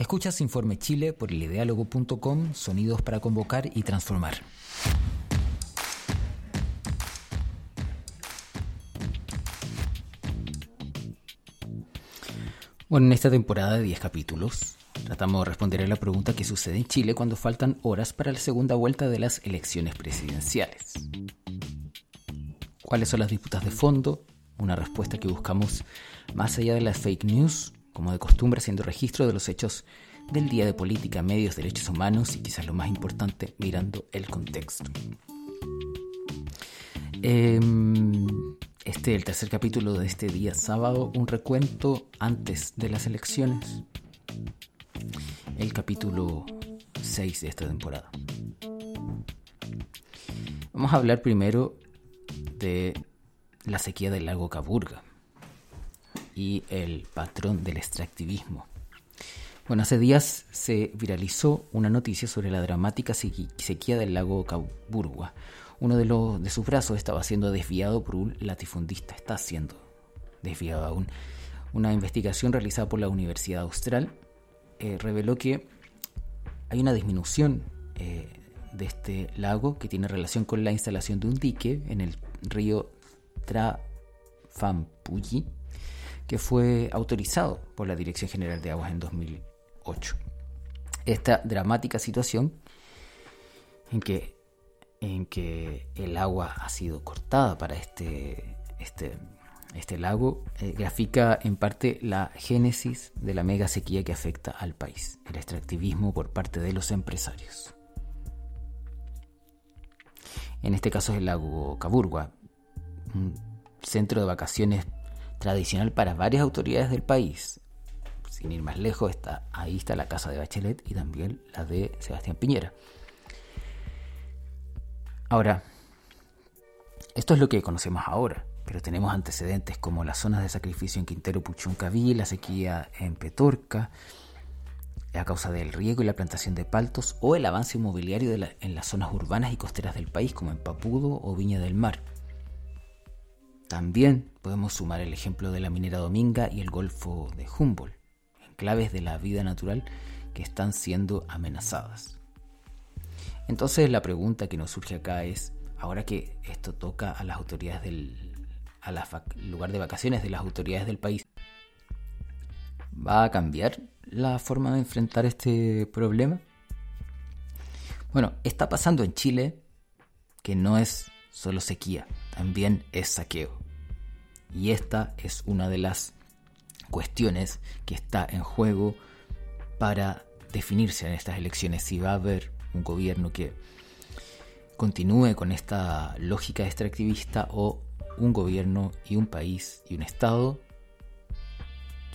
Escuchas Informe Chile por elideálogo.com, sonidos para convocar y transformar. Bueno, en esta temporada de 10 capítulos, tratamos de responder a la pregunta que sucede en Chile cuando faltan horas para la segunda vuelta de las elecciones presidenciales. ¿Cuáles son las disputas de fondo? Una respuesta que buscamos más allá de las fake news, como de costumbre haciendo registro de los hechos del día de política, medios, derechos humanos y quizás lo más importante, mirando el contexto. Eh, este, el tercer capítulo de este día sábado, un recuento antes de las elecciones. El capítulo 6 de esta temporada. Vamos a hablar primero de la sequía del lago Caburga y el patrón del extractivismo. Bueno, hace días se viralizó una noticia sobre la dramática sequía del lago Caburga, uno de, los, de sus brazos estaba siendo desviado por un latifundista, está siendo desviado aún. Una investigación realizada por la Universidad Austral eh, reveló que hay una disminución eh, de este lago que tiene relación con la instalación de un dique en el río Trafampuyi, que fue autorizado por la Dirección General de Aguas en 2008. Esta dramática situación en que en que el agua ha sido cortada para este, este, este lago, eh, grafica en parte la génesis de la mega sequía que afecta al país, el extractivismo por parte de los empresarios. En este caso es el lago Caburgua, un centro de vacaciones tradicional para varias autoridades del país. Sin ir más lejos, está, ahí está la casa de Bachelet y también la de Sebastián Piñera. Ahora, esto es lo que conocemos ahora, pero tenemos antecedentes como las zonas de sacrificio en Quintero Puchuncaví, la sequía en Petorca, a causa del riego y la plantación de paltos, o el avance inmobiliario en las zonas urbanas y costeras del país, como en Papudo o Viña del Mar. También podemos sumar el ejemplo de la minera Dominga y el Golfo de Humboldt, enclaves de la vida natural que están siendo amenazadas. Entonces la pregunta que nos surge acá es, ahora que esto toca a las autoridades del a lugar de vacaciones de las autoridades del país, ¿va a cambiar la forma de enfrentar este problema? Bueno, está pasando en Chile que no es solo sequía, también es saqueo. Y esta es una de las cuestiones que está en juego para definirse en estas elecciones si va a haber un gobierno que continúe con esta lógica extractivista o un gobierno y un país y un Estado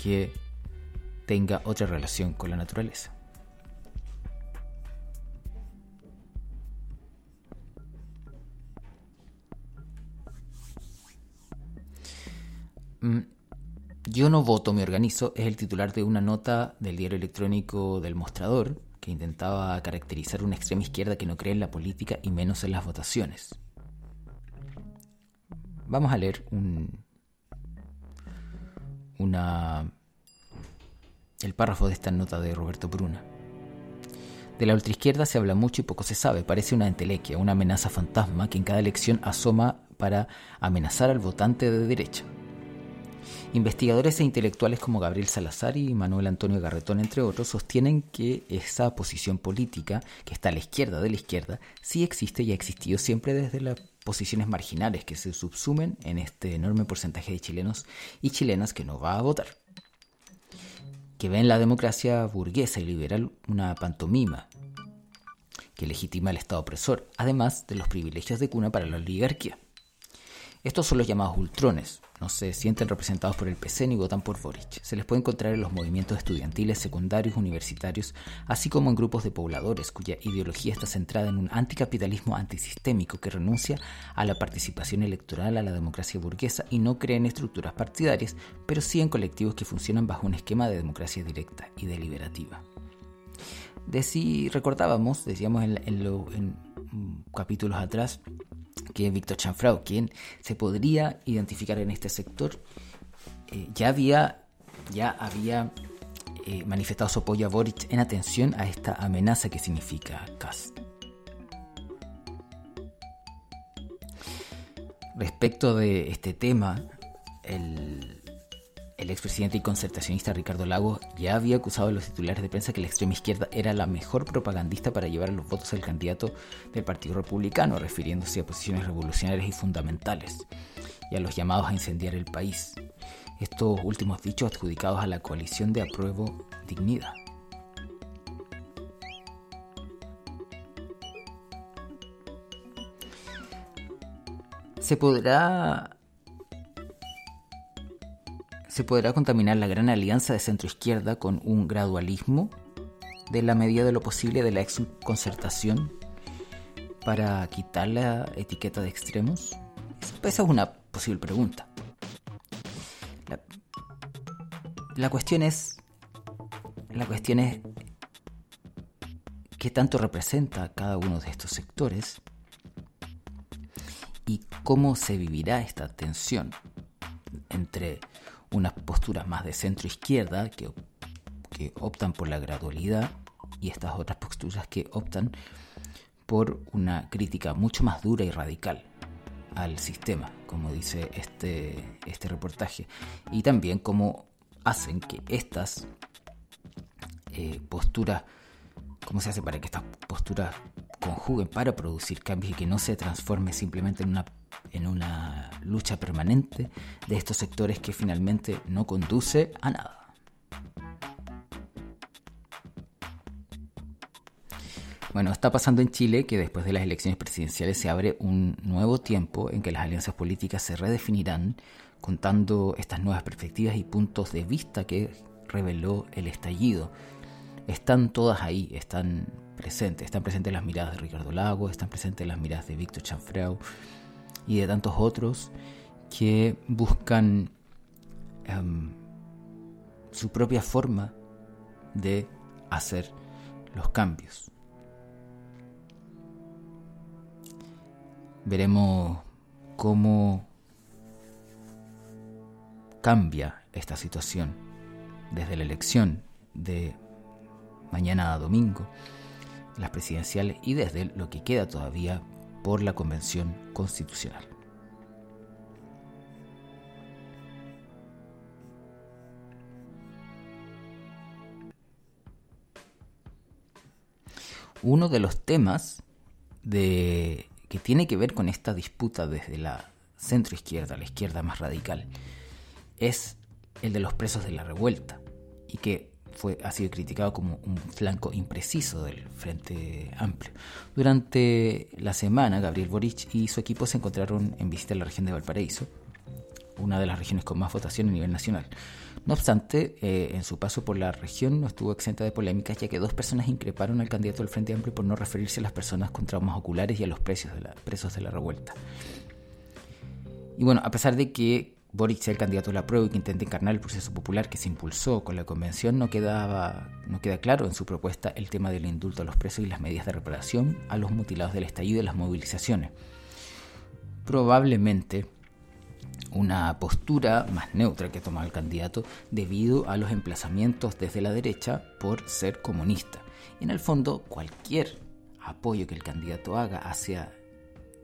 que tenga otra relación con la naturaleza. Yo no voto, me organizo, es el titular de una nota del diario electrónico del Mostrador, que intentaba caracterizar una extrema izquierda que no cree en la política y menos en las votaciones. Vamos a leer un, una, el párrafo de esta nota de Roberto Bruna. De la ultraizquierda se habla mucho y poco se sabe. Parece una entelequia, una amenaza fantasma que en cada elección asoma para amenazar al votante de derecha. Investigadores e intelectuales como Gabriel Salazar y Manuel Antonio Garretón, entre otros, sostienen que esa posición política, que está a la izquierda de la izquierda, sí existe y ha existido siempre desde las posiciones marginales que se subsumen en este enorme porcentaje de chilenos y chilenas que no va a votar. Que ven la democracia burguesa y liberal una pantomima que legitima el Estado opresor, además de los privilegios de cuna para la oligarquía. Estos son los llamados ultrones, no se sienten representados por el PC ni votan por Boric. Se les puede encontrar en los movimientos estudiantiles, secundarios, universitarios, así como en grupos de pobladores cuya ideología está centrada en un anticapitalismo antisistémico que renuncia a la participación electoral, a la democracia burguesa y no cree en estructuras partidarias, pero sí en colectivos que funcionan bajo un esquema de democracia directa y deliberativa. Recordábamos, decíamos en, en capítulos atrás, que Víctor Chanfrau, quien se podría identificar en este sector, eh, ya había, ya había eh, manifestado su apoyo a Boric en atención a esta amenaza que significa Cast. Respecto de este tema, el, el expresidente y concertacionista Ricardo Lagos ya había acusado a los titulares de prensa que la extrema izquierda era la mejor propagandista para llevar los votos al candidato del Partido Republicano, refiriéndose a posiciones revolucionarias y fundamentales, y a los llamados a incendiar el país. Estos últimos dichos adjudicados a la coalición de apruebo dignidad. Se podrá se podrá contaminar la gran alianza de centro-izquierda con un gradualismo de la medida de lo posible de la ex concertación para quitar la etiqueta de extremos? Esa es una posible pregunta. La, la cuestión es. La cuestión es. ¿Qué tanto representa cada uno de estos sectores? ¿Y cómo se vivirá esta tensión entre unas posturas más de centro izquierda que, que optan por la gradualidad y estas otras posturas que optan por una crítica mucho más dura y radical al sistema, como dice este, este reportaje, y también cómo hacen que estas eh, posturas, cómo se hace para que estas posturas conjuguen para producir cambios y que no se transforme simplemente en una en una lucha permanente de estos sectores que finalmente no conduce a nada. Bueno, está pasando en Chile que después de las elecciones presidenciales se abre un nuevo tiempo en que las alianzas políticas se redefinirán contando estas nuevas perspectivas y puntos de vista que reveló el estallido. Están todas ahí, están presentes, están presentes las miradas de Ricardo Lago, están presentes las miradas de Víctor Chanfreu, y de tantos otros que buscan em, su propia forma de hacer los cambios. Veremos cómo cambia esta situación desde la elección de mañana a domingo, las presidenciales y desde lo que queda todavía por la Convención Constitucional. Uno de los temas de, que tiene que ver con esta disputa desde la centroizquierda, la izquierda más radical, es el de los presos de la revuelta, y que fue, ha sido criticado como un flanco impreciso del Frente Amplio. Durante la semana, Gabriel Boric y su equipo se encontraron en visita a la región de Valparaíso, una de las regiones con más votación a nivel nacional. No obstante, eh, en su paso por la región no estuvo exenta de polémicas, ya que dos personas increparon al candidato del Frente Amplio por no referirse a las personas con traumas oculares y a los de la, presos de la revuelta. Y bueno, a pesar de que Boric sea el candidato de la prueba y que intente encarnar el proceso popular que se impulsó con la convención, no, quedaba, no queda claro en su propuesta el tema del indulto a los presos y las medidas de reparación a los mutilados del estallido y las movilizaciones. Probablemente una postura más neutra que toma el candidato debido a los emplazamientos desde la derecha por ser comunista. En el fondo, cualquier apoyo que el candidato haga hacia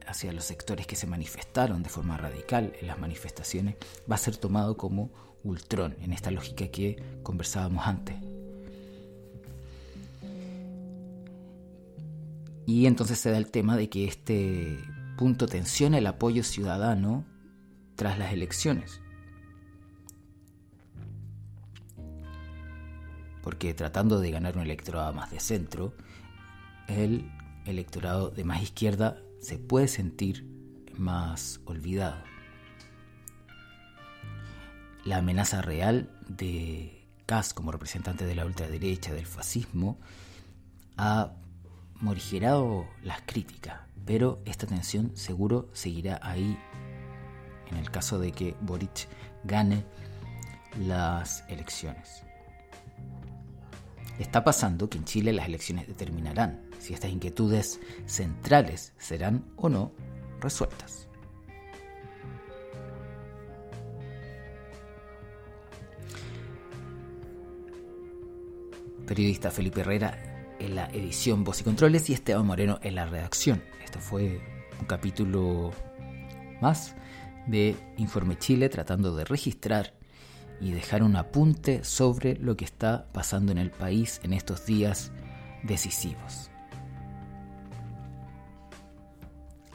hacia los sectores que se manifestaron de forma radical en las manifestaciones va a ser tomado como ultrón en esta lógica que conversábamos antes. Y entonces se da el tema de que este punto tensiona el apoyo ciudadano tras las elecciones. Porque tratando de ganar un electorado más de centro, el electorado de más izquierda se puede sentir más olvidado. la amenaza real de Kass como representante de la ultraderecha, del fascismo, ha morigerado las críticas, pero esta tensión seguro seguirá ahí en el caso de que Boric gane las elecciones. Está pasando que en Chile las elecciones determinarán si estas inquietudes centrales serán o no resueltas. Periodista Felipe Herrera en la edición Voz y Controles y Esteban Moreno en la redacción. Esto fue un capítulo más de Informe Chile tratando de registrar y dejar un apunte sobre lo que está pasando en el país en estos días decisivos.